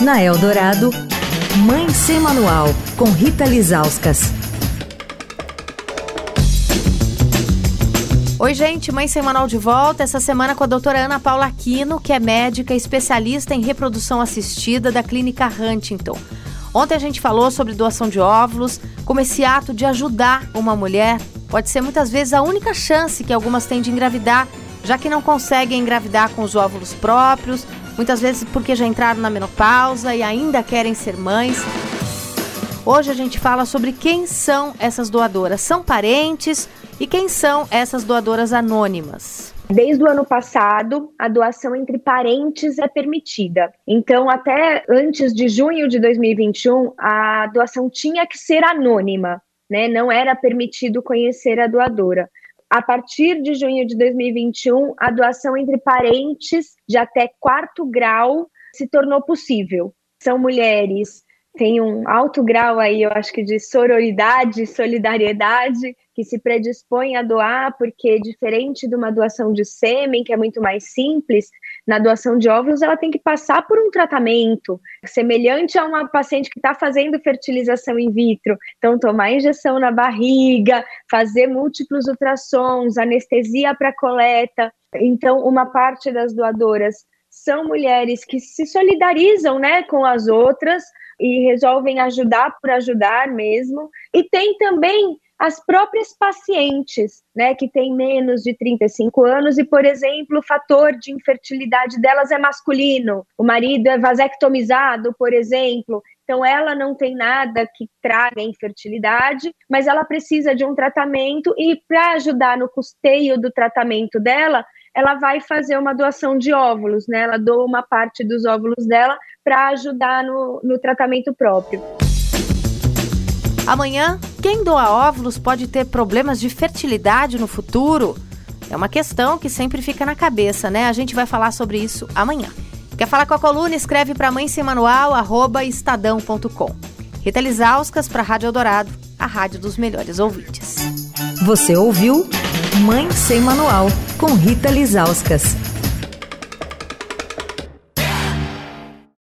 Na Eldorado, Mãe Sem Manual, com Rita Lizauskas. Oi, gente, Mãe Sem Manual de volta. Essa semana com a doutora Ana Paula Aquino, que é médica especialista em reprodução assistida da Clínica Huntington. Ontem a gente falou sobre doação de óvulos, como esse ato de ajudar uma mulher pode ser muitas vezes a única chance que algumas têm de engravidar, já que não conseguem engravidar com os óvulos próprios muitas vezes porque já entraram na menopausa e ainda querem ser mães. Hoje a gente fala sobre quem são essas doadoras. São parentes e quem são essas doadoras anônimas? Desde o ano passado, a doação entre parentes é permitida. Então, até antes de junho de 2021, a doação tinha que ser anônima, né? Não era permitido conhecer a doadora a partir de junho de 2021, a doação entre parentes de até quarto grau se tornou possível. São mulheres tem um alto grau aí, eu acho que de sororidade, solidariedade, que se predispõe a doar, porque diferente de uma doação de sêmen, que é muito mais simples, na doação de óvulos ela tem que passar por um tratamento semelhante a uma paciente que está fazendo fertilização in vitro. Então, tomar injeção na barriga, fazer múltiplos ultrassons, anestesia para coleta. Então, uma parte das doadoras são mulheres que se solidarizam né, com as outras e resolvem ajudar por ajudar mesmo. E tem também as próprias pacientes, né, que têm menos de 35 anos e, por exemplo, o fator de infertilidade delas é masculino, o marido é vasectomizado, por exemplo, então ela não tem nada que traga infertilidade, mas ela precisa de um tratamento e para ajudar no custeio do tratamento dela, ela vai fazer uma doação de óvulos, né? Ela doa uma parte dos óvulos dela para ajudar no, no tratamento próprio. Amanhã, quem doa óvulos pode ter problemas de fertilidade no futuro? É uma questão que sempre fica na cabeça, né? A gente vai falar sobre isso amanhã. Quer falar com a coluna? Escreve para mãe sem manual, arroba estadão.com. Rita Lizauskas para Rádio Eldorado, a rádio dos melhores ouvintes. Você ouviu Mãe Sem Manual, com Rita Lizauskas.